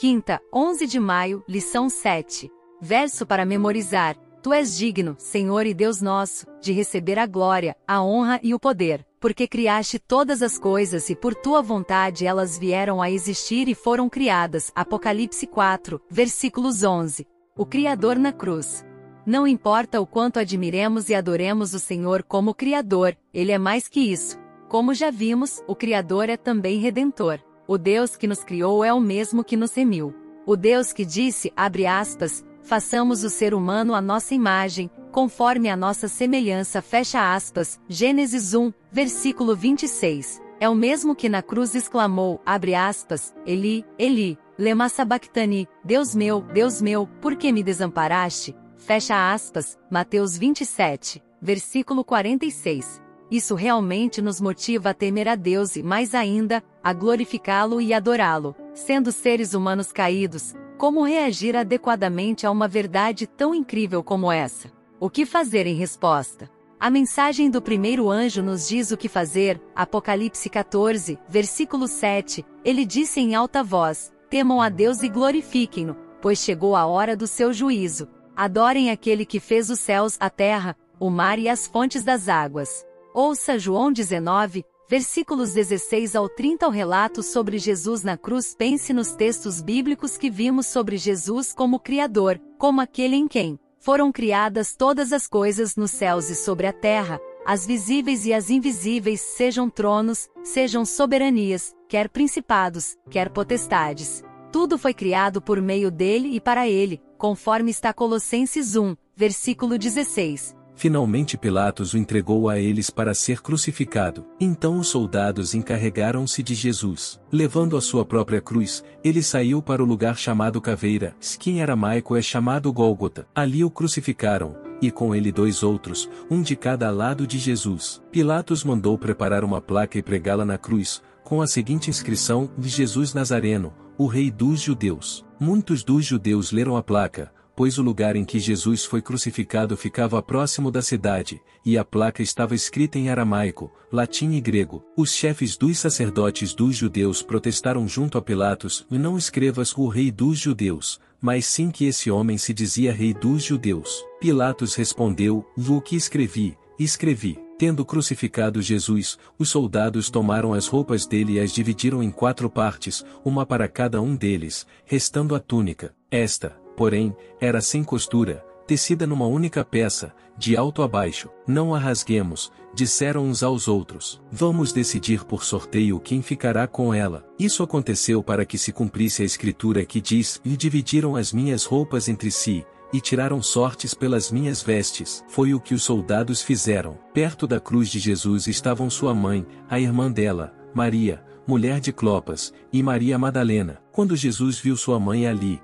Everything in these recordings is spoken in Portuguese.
Quinta, 11 de maio, lição 7. Verso para memorizar. Tu és digno, Senhor e Deus nosso, de receber a glória, a honra e o poder, porque criaste todas as coisas e por tua vontade elas vieram a existir e foram criadas. Apocalipse 4, versículos 11. O Criador na cruz. Não importa o quanto admiremos e adoremos o Senhor como Criador, Ele é mais que isso. Como já vimos, o Criador é também Redentor. O Deus que nos criou é o mesmo que nos remiu. O Deus que disse, abre aspas, façamos o ser humano à nossa imagem, conforme a nossa semelhança, fecha aspas, Gênesis 1, versículo 26. É o mesmo que na cruz exclamou, abre aspas, Eli, Eli, lema sabachthani, Deus meu, Deus meu, por que me desamparaste? Fecha aspas, Mateus 27, versículo 46. Isso realmente nos motiva a temer a Deus e, mais ainda, a glorificá-lo e adorá-lo. Sendo seres humanos caídos, como reagir adequadamente a uma verdade tão incrível como essa? O que fazer em resposta? A mensagem do primeiro anjo nos diz o que fazer, Apocalipse 14, versículo 7. Ele disse em alta voz: Temam a Deus e glorifiquem-no, pois chegou a hora do seu juízo. Adorem aquele que fez os céus, a terra, o mar e as fontes das águas. Ouça João 19, versículos 16 ao 30 o relato sobre Jesus na cruz. Pense nos textos bíblicos que vimos sobre Jesus como Criador, como aquele em quem foram criadas todas as coisas nos céus e sobre a terra, as visíveis e as invisíveis, sejam tronos, sejam soberanias, quer principados, quer potestades. Tudo foi criado por meio dele e para ele, conforme está Colossenses 1, versículo 16. Finalmente Pilatos o entregou a eles para ser crucificado. Então os soldados encarregaram-se de Jesus. Levando a sua própria cruz, ele saiu para o lugar chamado Caveira, que em aramaico é chamado Gólgota. Ali o crucificaram, e com ele dois outros, um de cada lado de Jesus. Pilatos mandou preparar uma placa e pregá-la na cruz, com a seguinte inscrição: Jesus Nazareno, o Rei dos Judeus. Muitos dos judeus leram a placa, pois o lugar em que Jesus foi crucificado ficava próximo da cidade, e a placa estava escrita em aramaico, latim e grego. Os chefes dos sacerdotes dos judeus protestaram junto a Pilatos: Não escrevas o rei dos judeus, mas sim que esse homem se dizia rei dos judeus. Pilatos respondeu: O que escrevi, escrevi. Tendo crucificado Jesus, os soldados tomaram as roupas dele e as dividiram em quatro partes, uma para cada um deles, restando a túnica. Esta, porém, era sem costura, tecida numa única peça, de alto a baixo. Não a rasguemos, disseram uns aos outros. Vamos decidir por sorteio quem ficará com ela. Isso aconteceu para que se cumprisse a escritura que diz: E dividiram as minhas roupas entre si, e tiraram sortes pelas minhas vestes. Foi o que os soldados fizeram. Perto da cruz de Jesus estavam sua mãe, a irmã dela, Maria, mulher de Clopas, e Maria Madalena. Quando Jesus viu sua mãe ali,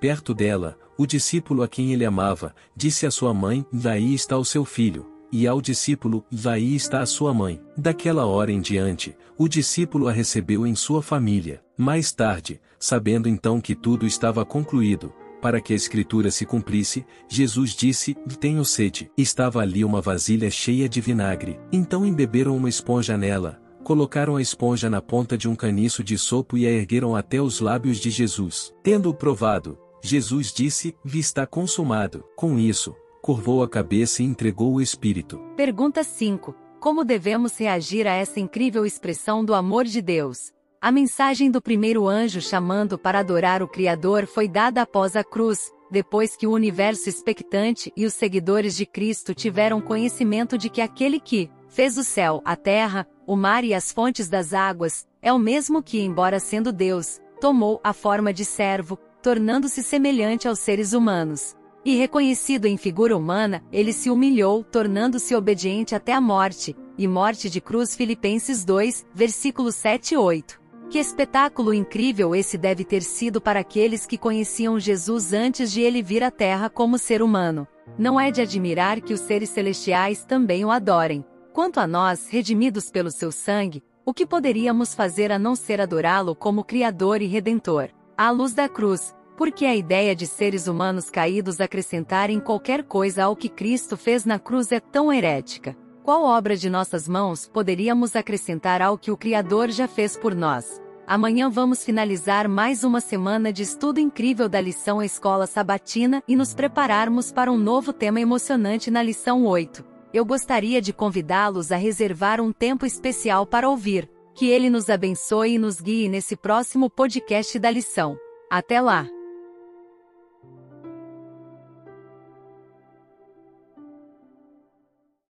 Perto dela, o discípulo a quem ele amava, disse à sua mãe: Daí está o seu filho. E ao discípulo: Daí está a sua mãe. Daquela hora em diante, o discípulo a recebeu em sua família. Mais tarde, sabendo então que tudo estava concluído, para que a escritura se cumprisse, Jesus disse: Tenho sede. Estava ali uma vasilha cheia de vinagre. Então embeberam uma esponja nela, colocaram a esponja na ponta de um caniço de sopo e a ergueram até os lábios de Jesus. Tendo-o provado, Jesus disse: está consumado. Com isso, curvou a cabeça e entregou o Espírito. Pergunta 5. Como devemos reagir a essa incrível expressão do amor de Deus? A mensagem do primeiro anjo chamando para adorar o Criador foi dada após a cruz, depois que o universo expectante e os seguidores de Cristo tiveram conhecimento de que aquele que fez o céu, a terra, o mar e as fontes das águas, é o mesmo que, embora sendo Deus, tomou a forma de servo, tornando-se semelhante aos seres humanos. E reconhecido em figura humana, ele se humilhou, tornando-se obediente até a morte, e morte de cruz Filipenses 2, versículos 7 e 8. Que espetáculo incrível esse deve ter sido para aqueles que conheciam Jesus antes de ele vir à Terra como ser humano. Não é de admirar que os seres celestiais também o adorem. Quanto a nós, redimidos pelo seu sangue, o que poderíamos fazer a não ser adorá-lo como Criador e Redentor? À luz da cruz, porque a ideia de seres humanos caídos acrescentarem qualquer coisa ao que Cristo fez na cruz é tão herética. Qual obra de nossas mãos poderíamos acrescentar ao que o Criador já fez por nós? Amanhã vamos finalizar mais uma semana de estudo incrível da lição Escola Sabatina e nos prepararmos para um novo tema emocionante na lição 8. Eu gostaria de convidá-los a reservar um tempo especial para ouvir. Que ele nos abençoe e nos guie nesse próximo podcast da lição. Até lá!